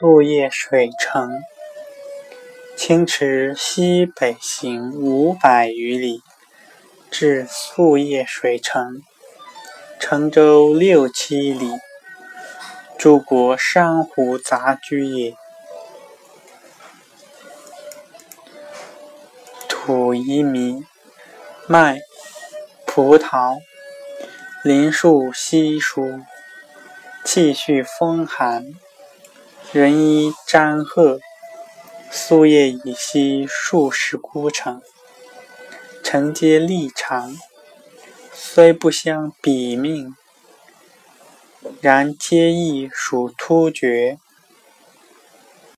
宿夜水城。清池西北行五百余里，至宿叶水城。城周六七里，诸国珊瑚杂居也。土夷米、麦、葡萄，林树稀疏，气序风寒。人衣沾褐。宿夜已息数十孤城，城皆力长，虽不相比命，然皆亦属突厥。